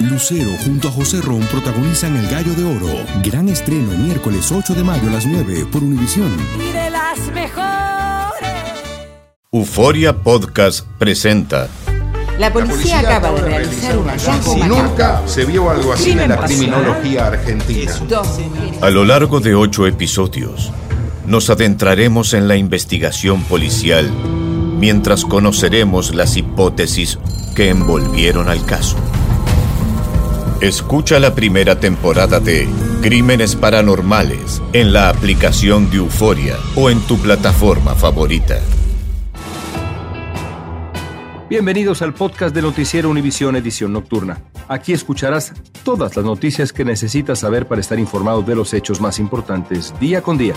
Lucero junto a José Ron protagonizan El Gallo de Oro. Gran estreno miércoles 8 de mayo a las 9 por Univisión. Y de las mejores. Euforia Podcast presenta. La policía, acaba de realizar un hallazgo Si nunca se vio algo así en la criminología argentina. A lo largo de ocho episodios, nos adentraremos en la investigación policial mientras conoceremos las hipótesis que envolvieron al caso. Escucha la primera temporada de Crímenes Paranormales en la aplicación de Euforia o en tu plataforma favorita. Bienvenidos al podcast de Noticiero Univisión Edición Nocturna. Aquí escucharás todas las noticias que necesitas saber para estar informado de los hechos más importantes día con día.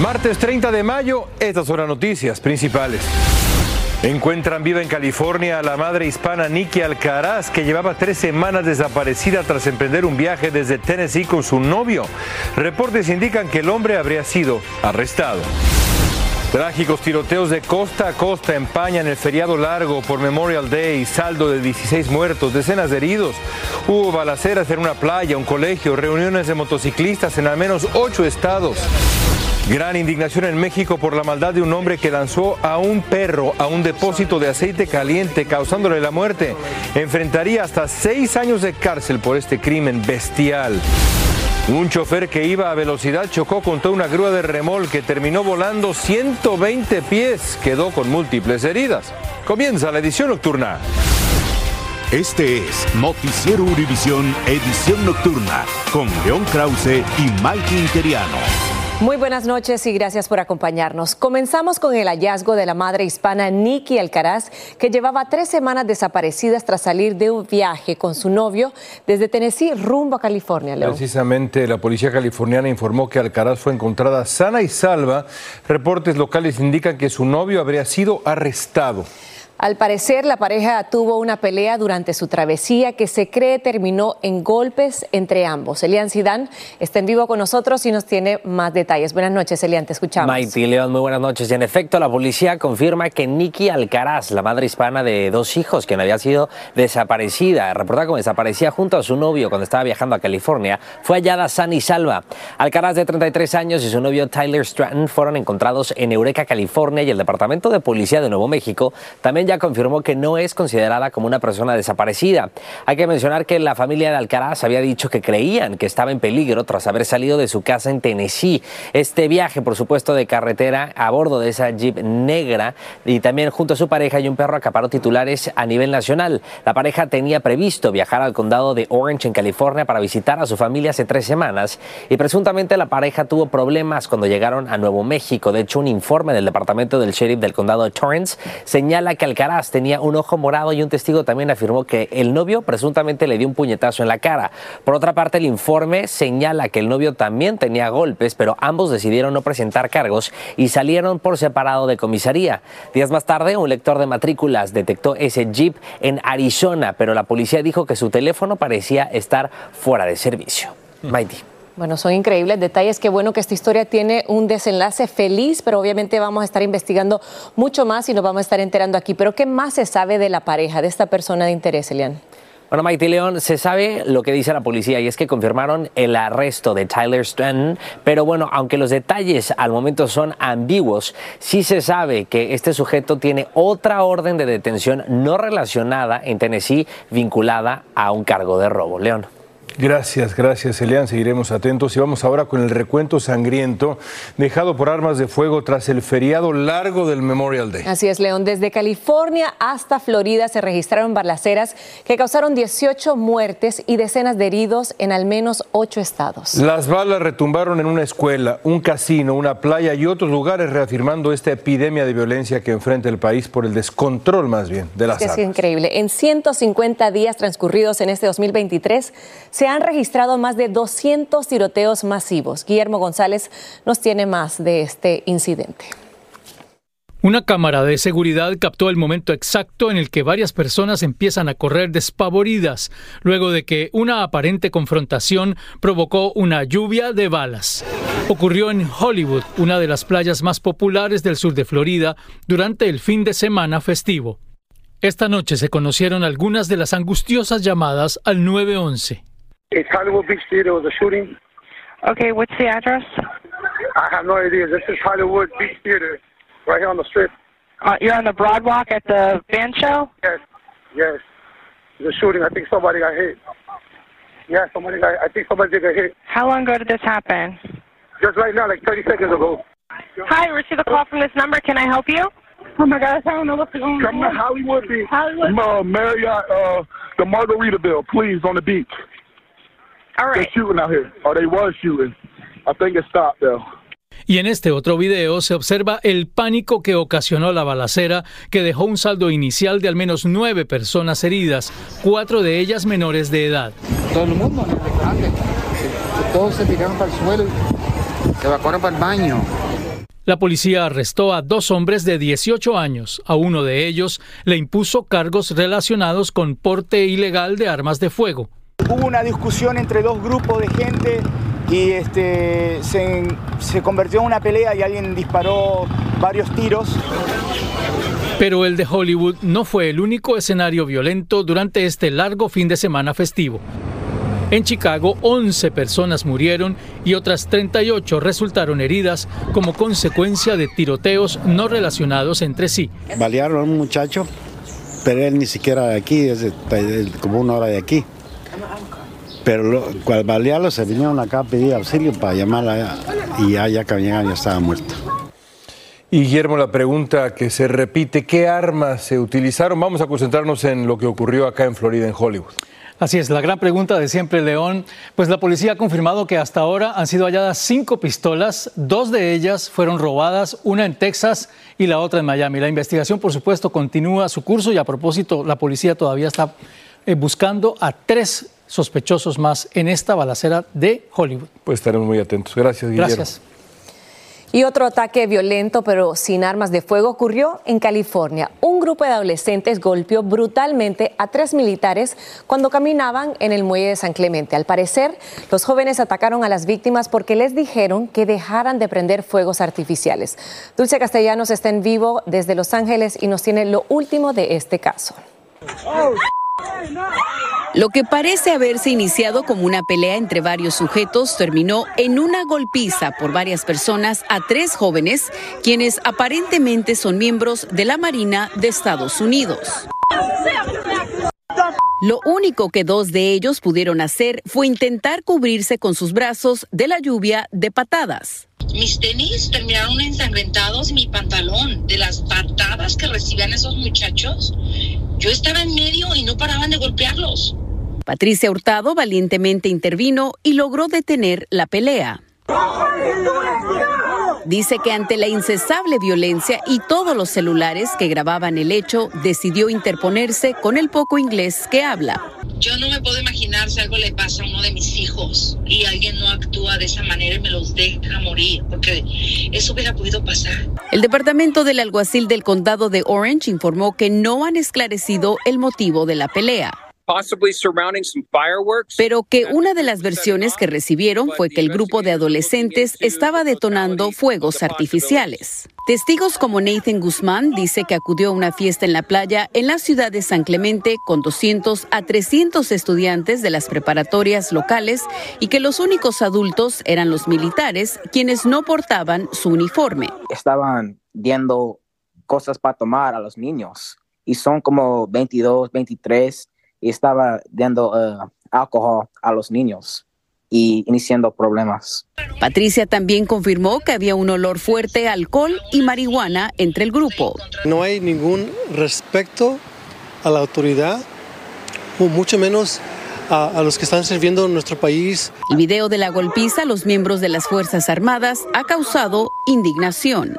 Martes 30 de mayo, estas son las noticias principales. Encuentran viva en California a la madre hispana Nikki Alcaraz, que llevaba tres semanas desaparecida tras emprender un viaje desde Tennessee con su novio. Reportes indican que el hombre habría sido arrestado. Trágicos tiroteos de costa a costa empañan el feriado largo por Memorial Day, saldo de 16 muertos, decenas de heridos. Hubo balaceras en una playa, un colegio, reuniones de motociclistas en al menos ocho estados. Gran indignación en México por la maldad de un hombre que lanzó a un perro a un depósito de aceite caliente, causándole la muerte. Enfrentaría hasta seis años de cárcel por este crimen bestial. Un chofer que iba a velocidad chocó contra una grúa de remol que terminó volando 120 pies. Quedó con múltiples heridas. Comienza la edición nocturna. Este es Noticiero Univisión Edición Nocturna con León Krause y Malky Interiano. Muy buenas noches y gracias por acompañarnos. Comenzamos con el hallazgo de la madre hispana Nikki Alcaraz, que llevaba tres semanas desaparecidas tras salir de un viaje con su novio desde Tennessee rumbo a California. Precisamente la policía californiana informó que Alcaraz fue encontrada sana y salva. Reportes locales indican que su novio habría sido arrestado. Al parecer, la pareja tuvo una pelea durante su travesía que se cree terminó en golpes entre ambos. Elian Sidán está en vivo con nosotros y nos tiene más detalles. Buenas noches, Elian, te escuchamos. Maite León, muy buenas noches. Y en efecto, la policía confirma que Nikki Alcaraz, la madre hispana de dos hijos, quien había sido desaparecida, reportada como desaparecida junto a su novio cuando estaba viajando a California, fue hallada sana y salva. Alcaraz, de 33 años, y su novio Tyler Stratton fueron encontrados en Eureka, California, y el Departamento de Policía de Nuevo México también ya confirmó que no es considerada como una persona desaparecida. Hay que mencionar que la familia de Alcaraz había dicho que creían que estaba en peligro tras haber salido de su casa en Tennessee. Este viaje, por supuesto, de carretera a bordo de esa Jeep negra y también junto a su pareja y un perro acaparó titulares a nivel nacional. La pareja tenía previsto viajar al condado de Orange en California para visitar a su familia hace tres semanas y presuntamente la pareja tuvo problemas cuando llegaron a Nuevo México. De hecho, un informe del departamento del sheriff del condado de Torrance señala que Alcaraz tenía un ojo morado y un testigo también afirmó que el novio presuntamente le dio un puñetazo en la cara. Por otra parte, el informe señala que el novio también tenía golpes, pero ambos decidieron no presentar cargos y salieron por separado de comisaría. Días más tarde, un lector de matrículas detectó ese jeep en Arizona, pero la policía dijo que su teléfono parecía estar fuera de servicio. Mighty. Bueno, son increíbles detalles. Qué bueno que esta historia tiene un desenlace feliz, pero obviamente vamos a estar investigando mucho más y nos vamos a estar enterando aquí. Pero ¿qué más se sabe de la pareja, de esta persona de interés, Elian? Bueno, Maite León, se sabe lo que dice la policía y es que confirmaron el arresto de Tyler Stratton, pero bueno, aunque los detalles al momento son ambiguos, sí se sabe que este sujeto tiene otra orden de detención no relacionada en Tennessee vinculada a un cargo de robo. León. Gracias, gracias Elian. Seguiremos atentos y vamos ahora con el recuento sangriento dejado por armas de fuego tras el feriado largo del Memorial Day. Así es, León. Desde California hasta Florida se registraron balaceras que causaron 18 muertes y decenas de heridos en al menos ocho estados. Las balas retumbaron en una escuela, un casino, una playa y otros lugares, reafirmando esta epidemia de violencia que enfrenta el país por el descontrol más bien de las Es que armas. es increíble. En 150 días transcurridos en este 2023 se han registrado más de 200 tiroteos masivos. Guillermo González nos tiene más de este incidente. Una cámara de seguridad captó el momento exacto en el que varias personas empiezan a correr despavoridas, luego de que una aparente confrontación provocó una lluvia de balas. Ocurrió en Hollywood, una de las playas más populares del sur de Florida, durante el fin de semana festivo. Esta noche se conocieron algunas de las angustiosas llamadas al 911. It's Hollywood Beach Theater was a shooting. Okay, what's the address? I have no idea. This is Hollywood Beach Theater, right here on the strip. Uh, you're on the Broadwalk at the band show? Yes, yes. The shooting. I think somebody got hit. Yeah, somebody got. I think somebody did get hit. How long ago did this happen? Just right now, like 30 seconds ago. Hi, received a call from this number. Can I help you? Oh my gosh, I don't know what's going on. Come to Hollywood Beach. Hollywood. Uh, Marriott, uh, the Margaritaville, please, on the beach. All right. They're shooting out here. Or they was shooting. I think it stopped though. Y en este otro video se observa el pánico que ocasionó la balacera, que dejó un saldo inicial de al menos nueve personas heridas, cuatro de ellas menores de edad. Todo el mundo en el restaurante, todos se tiraron para el suelo y se evacuaron para el baño. La policía arrestó a dos hombres de 18 años. A uno de ellos le impuso cargos relacionados con porte ilegal de armas de fuego. Hubo una discusión entre dos grupos de gente y este, se, se convirtió en una pelea y alguien disparó varios tiros. Pero el de Hollywood no fue el único escenario violento durante este largo fin de semana festivo. En Chicago, 11 personas murieron y otras 38 resultaron heridas como consecuencia de tiroteos no relacionados entre sí. Balearon a un muchacho, pero él ni siquiera de aquí, es como una hora de aquí. Pero lo, cual balearlo se vinieron acá a pedir auxilio para llamarla y ya, ya que llegaron ya estaba muerto. Y Guillermo, la pregunta que se repite, ¿qué armas se utilizaron? Vamos a concentrarnos en lo que ocurrió acá en Florida, en Hollywood. Así es, la gran pregunta de siempre, León. Pues la policía ha confirmado que hasta ahora han sido halladas cinco pistolas, dos de ellas fueron robadas, una en Texas y la otra en Miami. La investigación, por supuesto, continúa su curso y a propósito, la policía todavía está eh, buscando a tres sospechosos más en esta balacera de Hollywood. Pues estaremos muy atentos. Gracias, Guillermo. Gracias. Y otro ataque violento, pero sin armas de fuego, ocurrió en California. Un grupo de adolescentes golpeó brutalmente a tres militares cuando caminaban en el muelle de San Clemente. Al parecer, los jóvenes atacaron a las víctimas porque les dijeron que dejaran de prender fuegos artificiales. Dulce Castellanos está en vivo desde Los Ángeles y nos tiene lo último de este caso. Lo que parece haberse iniciado como una pelea entre varios sujetos terminó en una golpiza por varias personas a tres jóvenes, quienes aparentemente son miembros de la Marina de Estados Unidos. Lo único que dos de ellos pudieron hacer fue intentar cubrirse con sus brazos de la lluvia de patadas. Mis tenis terminaron ensangrentados y mi pantalón de las patadas que recibían esos muchachos. Yo estaba en medio y no paraban de golpearlos. Patricia Hurtado valientemente intervino y logró detener la pelea. Dice que ante la incesable violencia y todos los celulares que grababan el hecho, decidió interponerse con el poco inglés que habla. Yo no me puedo imaginar si algo le pasa a uno de mis hijos y alguien no actúa de esa manera y me los deja morir, porque eso hubiera podido pasar. El departamento del alguacil del condado de Orange informó que no han esclarecido el motivo de la pelea. Possibly surrounding some fireworks. pero que una de las versiones que recibieron fue que el grupo de adolescentes estaba detonando fuegos artificiales. Testigos como Nathan Guzmán dice que acudió a una fiesta en la playa en la ciudad de San Clemente con 200 a 300 estudiantes de las preparatorias locales y que los únicos adultos eran los militares quienes no portaban su uniforme. estaban viendo cosas para tomar a los niños y son como 22, 23 y estaba dando eh, alcohol a los niños y iniciando problemas. Patricia también confirmó que había un olor fuerte a alcohol y marihuana entre el grupo. No hay ningún respeto a la autoridad, o mucho menos a, a los que están sirviendo en nuestro país. El video de la golpiza a los miembros de las Fuerzas Armadas ha causado indignación.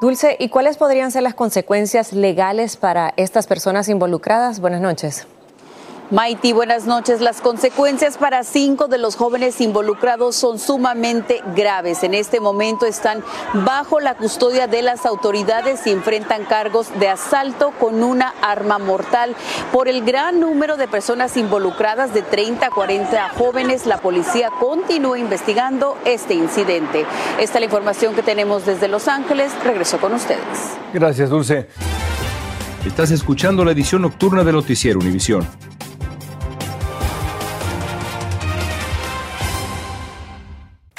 Dulce, ¿y cuáles podrían ser las consecuencias legales para estas personas involucradas? Buenas noches. Maiti, buenas noches. Las consecuencias para cinco de los jóvenes involucrados son sumamente graves. En este momento están bajo la custodia de las autoridades y enfrentan cargos de asalto con una arma mortal. Por el gran número de personas involucradas, de 30 a 40 jóvenes, la policía continúa investigando este incidente. Esta es la información que tenemos desde Los Ángeles. Regreso con ustedes. Gracias, Dulce. Estás escuchando la edición nocturna de Noticiero Univisión.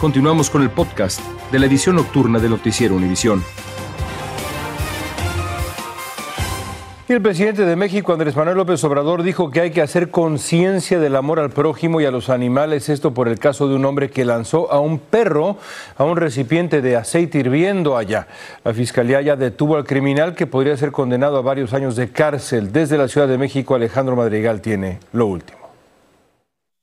Continuamos con el podcast de la edición nocturna de Noticiero Univisión. Y el presidente de México, Andrés Manuel López Obrador, dijo que hay que hacer conciencia del amor al prójimo y a los animales. Esto por el caso de un hombre que lanzó a un perro a un recipiente de aceite hirviendo allá. La fiscalía ya detuvo al criminal que podría ser condenado a varios años de cárcel. Desde la Ciudad de México, Alejandro Madrigal tiene lo último.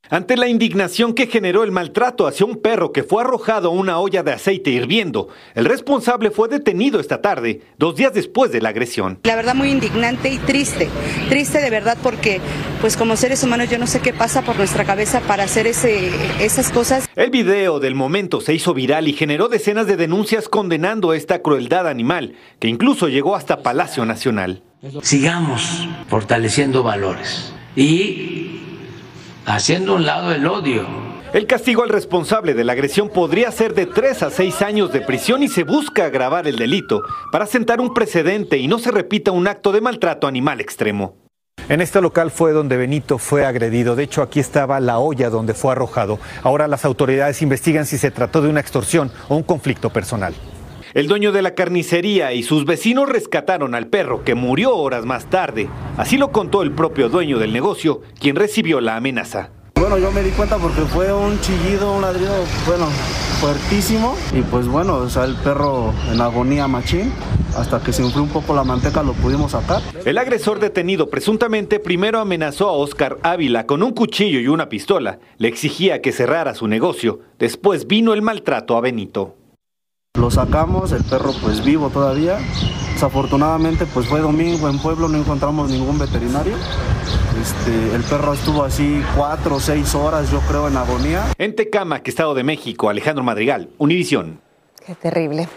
Ante la indignación que generó el maltrato hacia un perro que fue arrojado a una olla de aceite hirviendo, el responsable fue detenido esta tarde, dos días después de la agresión. La verdad muy indignante y triste, triste de verdad porque pues como seres humanos yo no sé qué pasa por nuestra cabeza para hacer ese, esas cosas. El video del momento se hizo viral y generó decenas de denuncias condenando esta crueldad animal, que incluso llegó hasta Palacio Nacional. Sigamos fortaleciendo valores y haciendo un lado el odio. El castigo al responsable de la agresión podría ser de 3 a 6 años de prisión y se busca agravar el delito para sentar un precedente y no se repita un acto de maltrato animal extremo. En este local fue donde Benito fue agredido. De hecho, aquí estaba la olla donde fue arrojado. Ahora las autoridades investigan si se trató de una extorsión o un conflicto personal. El dueño de la carnicería y sus vecinos rescataron al perro que murió horas más tarde. Así lo contó el propio dueño del negocio, quien recibió la amenaza. Bueno, yo me di cuenta porque fue un chillido, un ladrido, bueno, fuertísimo. Y pues bueno, o sea, el perro en agonía machín. Hasta que se enfrió un poco la manteca lo pudimos sacar. El agresor detenido presuntamente primero amenazó a Oscar Ávila con un cuchillo y una pistola. Le exigía que cerrara su negocio. Después vino el maltrato a Benito. Lo sacamos, el perro pues vivo todavía. Desafortunadamente pues fue domingo en pueblo, no encontramos ningún veterinario. Este, el perro estuvo así cuatro o seis horas yo creo en agonía. En Tecamac, Estado de México, Alejandro Madrigal, Univisión. Qué terrible.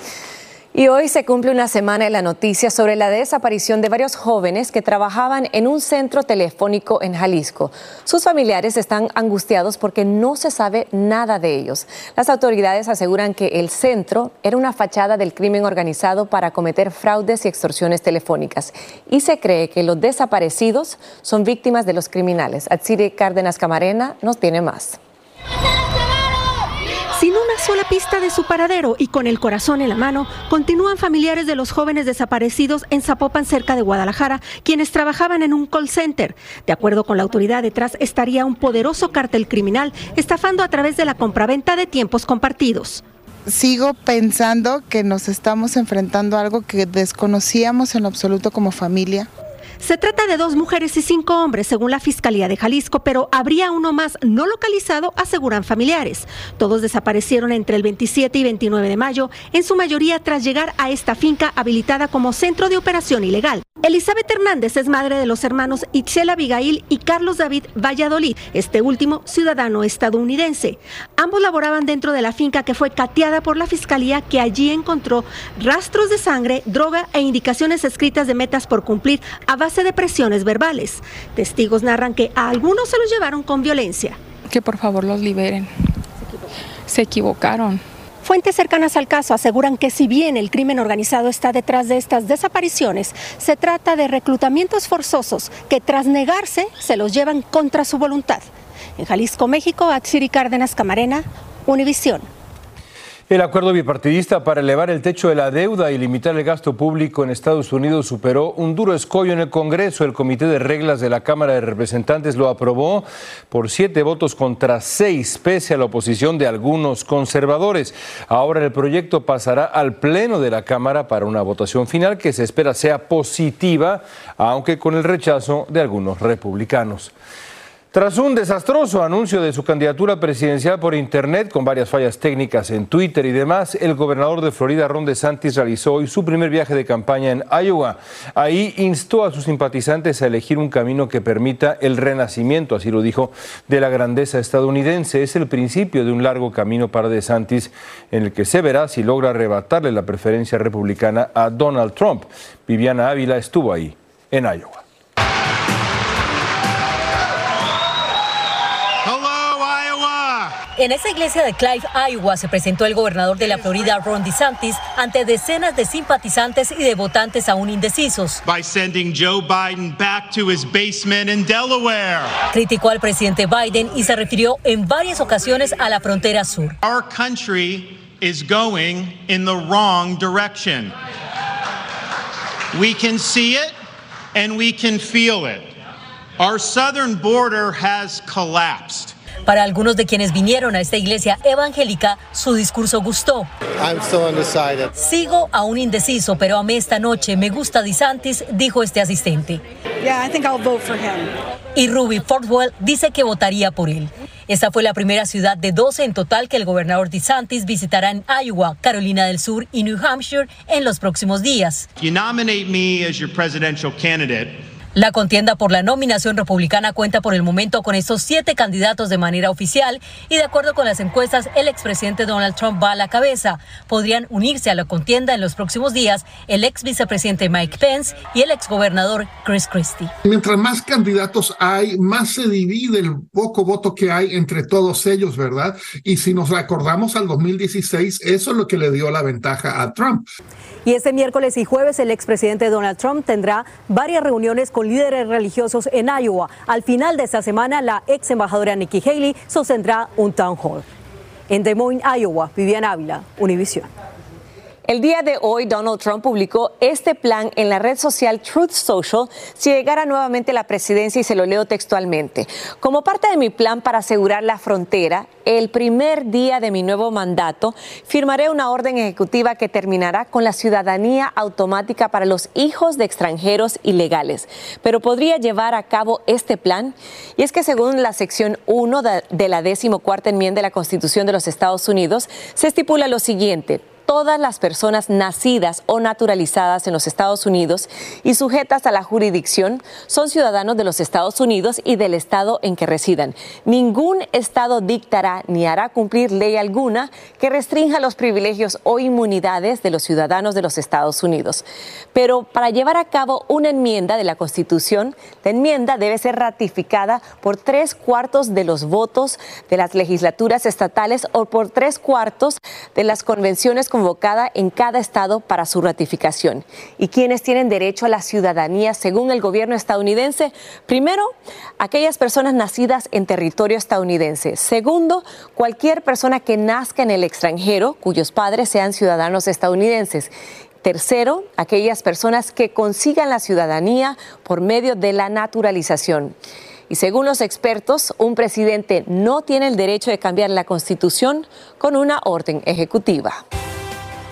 Y hoy se cumple una semana en la noticia sobre la desaparición de varios jóvenes que trabajaban en un centro telefónico en Jalisco. Sus familiares están angustiados porque no se sabe nada de ellos. Las autoridades aseguran que el centro era una fachada del crimen organizado para cometer fraudes y extorsiones telefónicas. Y se cree que los desaparecidos son víctimas de los criminales. Atsiri Cárdenas Camarena nos tiene más. Sin una sola pista de su paradero y con el corazón en la mano, continúan familiares de los jóvenes desaparecidos en Zapopan, cerca de Guadalajara, quienes trabajaban en un call center. De acuerdo con la autoridad, detrás estaría un poderoso cartel criminal estafando a través de la compraventa de tiempos compartidos. Sigo pensando que nos estamos enfrentando a algo que desconocíamos en absoluto como familia. Se trata de dos mujeres y cinco hombres, según la Fiscalía de Jalisco, pero habría uno más no localizado, aseguran familiares. Todos desaparecieron entre el 27 y 29 de mayo, en su mayoría tras llegar a esta finca habilitada como centro de operación ilegal. Elizabeth Hernández es madre de los hermanos Itzel Abigail y Carlos David Valladolid, este último ciudadano estadounidense. Ambos laboraban dentro de la finca que fue cateada por la Fiscalía que allí encontró rastros de sangre, droga e indicaciones escritas de metas por cumplir a base de presiones verbales. Testigos narran que a algunos se los llevaron con violencia. Que por favor los liberen. Se equivocaron. Fuentes cercanas al caso aseguran que si bien el crimen organizado está detrás de estas desapariciones, se trata de reclutamientos forzosos que tras negarse se los llevan contra su voluntad. En Jalisco, México, Atsiri Cárdenas Camarena, Univisión. El acuerdo bipartidista para elevar el techo de la deuda y limitar el gasto público en Estados Unidos superó un duro escollo en el Congreso. El Comité de Reglas de la Cámara de Representantes lo aprobó por siete votos contra seis, pese a la oposición de algunos conservadores. Ahora el proyecto pasará al Pleno de la Cámara para una votación final que se espera sea positiva, aunque con el rechazo de algunos republicanos. Tras un desastroso anuncio de su candidatura presidencial por Internet con varias fallas técnicas en Twitter y demás, el gobernador de Florida, Ron DeSantis, realizó hoy su primer viaje de campaña en Iowa. Ahí instó a sus simpatizantes a elegir un camino que permita el renacimiento, así lo dijo, de la grandeza estadounidense. Es el principio de un largo camino para DeSantis en el que se verá si logra arrebatarle la preferencia republicana a Donald Trump. Viviana Ávila estuvo ahí, en Iowa. En esa iglesia de Clive, Iowa, se presentó el gobernador de la Florida, Ron DeSantis, ante decenas de simpatizantes y de votantes aún indecisos. By sending Joe Biden back to his basement in Delaware. Criticó al presidente Biden y se refirió en varias ocasiones a la frontera sur. Our country is going in the wrong direction. We can see it and we can feel it. Our southern border has collapsed. Para algunos de quienes vinieron a esta iglesia evangélica, su discurso gustó. Sigo aún indeciso, pero amé esta noche. Me gusta DeSantis, dijo este asistente. Y Ruby Fortwell dice que votaría por él. Esta fue la primera ciudad de 12 en total que el gobernador DeSantis visitará en Iowa, Carolina del Sur y New Hampshire en los próximos días. You nominate me as your presidential candidate. La contienda por la nominación republicana cuenta por el momento con estos siete candidatos de manera oficial y de acuerdo con las encuestas, el expresidente Donald Trump va a la cabeza. Podrían unirse a la contienda en los próximos días el ex vicepresidente Mike Pence y el ex gobernador Chris Christie. Mientras más candidatos hay, más se divide el poco voto que hay entre todos ellos, ¿verdad? Y si nos recordamos al 2016, eso es lo que le dio la ventaja a Trump. Y este miércoles y jueves el expresidente Donald Trump tendrá varias reuniones con líderes religiosos en Iowa. Al final de esta semana, la ex embajadora Nikki Haley sostendrá un town hall. En Des Moines, Iowa, Vivian Ávila, Univision. El día de hoy, Donald Trump publicó este plan en la red social Truth Social si llegara nuevamente a la presidencia y se lo leo textualmente. Como parte de mi plan para asegurar la frontera, el primer día de mi nuevo mandato, firmaré una orden ejecutiva que terminará con la ciudadanía automática para los hijos de extranjeros ilegales. Pero podría llevar a cabo este plan. Y es que según la sección 1 de la decimocuarta enmienda de la Constitución de los Estados Unidos, se estipula lo siguiente todas las personas nacidas o naturalizadas en los Estados Unidos y sujetas a la jurisdicción son ciudadanos de los Estados Unidos y del estado en que residan. Ningún estado dictará ni hará cumplir ley alguna que restrinja los privilegios o inmunidades de los ciudadanos de los Estados Unidos. Pero para llevar a cabo una enmienda de la Constitución, la enmienda debe ser ratificada por tres cuartos de los votos de las legislaturas estatales o por tres cuartos de las convenciones convocada en cada estado para su ratificación. ¿Y quienes tienen derecho a la ciudadanía según el gobierno estadounidense? Primero, aquellas personas nacidas en territorio estadounidense. Segundo, cualquier persona que nazca en el extranjero cuyos padres sean ciudadanos estadounidenses. Tercero, aquellas personas que consigan la ciudadanía por medio de la naturalización. Y según los expertos, un presidente no tiene el derecho de cambiar la constitución con una orden ejecutiva.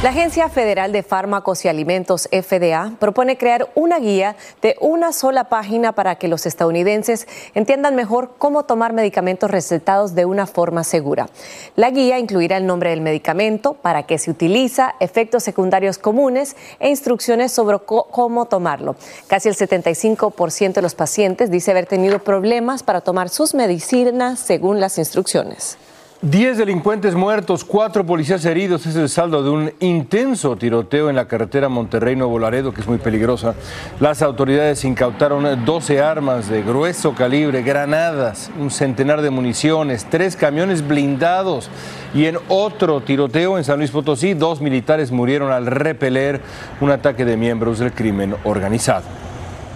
La Agencia Federal de Fármacos y Alimentos, FDA, propone crear una guía de una sola página para que los estadounidenses entiendan mejor cómo tomar medicamentos recetados de una forma segura. La guía incluirá el nombre del medicamento, para qué se utiliza, efectos secundarios comunes e instrucciones sobre cómo tomarlo. Casi el 75% de los pacientes dice haber tenido problemas para tomar sus medicinas según las instrucciones. Diez delincuentes muertos, cuatro policías heridos. Es el saldo de un intenso tiroteo en la carretera Monterrey-Nuevo Laredo, que es muy peligrosa. Las autoridades incautaron 12 armas de grueso calibre, granadas, un centenar de municiones, tres camiones blindados. Y en otro tiroteo en San Luis Potosí, dos militares murieron al repeler un ataque de miembros del crimen organizado.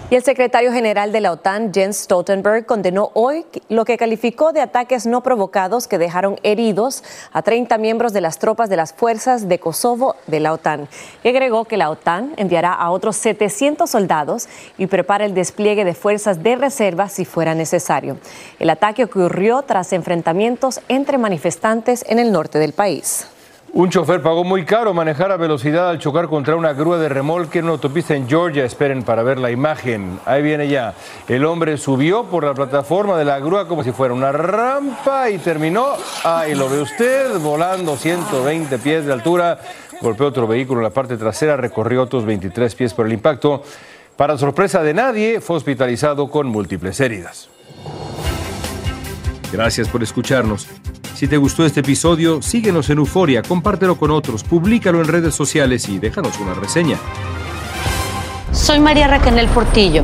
Y el secretario general de la OTAN, Jens Stoltenberg, condenó hoy lo que calificó de ataques no provocados que dejaron heridos a 30 miembros de las tropas de las fuerzas de Kosovo de la OTAN. Y agregó que la OTAN enviará a otros 700 soldados y prepara el despliegue de fuerzas de reserva si fuera necesario. El ataque ocurrió tras enfrentamientos entre manifestantes en el norte del país. Un chofer pagó muy caro manejar a velocidad al chocar contra una grúa de remolque en una autopista en Georgia. Esperen para ver la imagen. Ahí viene ya. El hombre subió por la plataforma de la grúa como si fuera una rampa y terminó. Ahí lo ve usted, volando 120 pies de altura. Golpeó otro vehículo en la parte trasera, recorrió otros 23 pies por el impacto. Para sorpresa de nadie, fue hospitalizado con múltiples heridas. Gracias por escucharnos. Si te gustó este episodio, síguenos en Euforia, compártelo con otros, públicalo en redes sociales y déjanos una reseña. Soy María Raquel Portillo.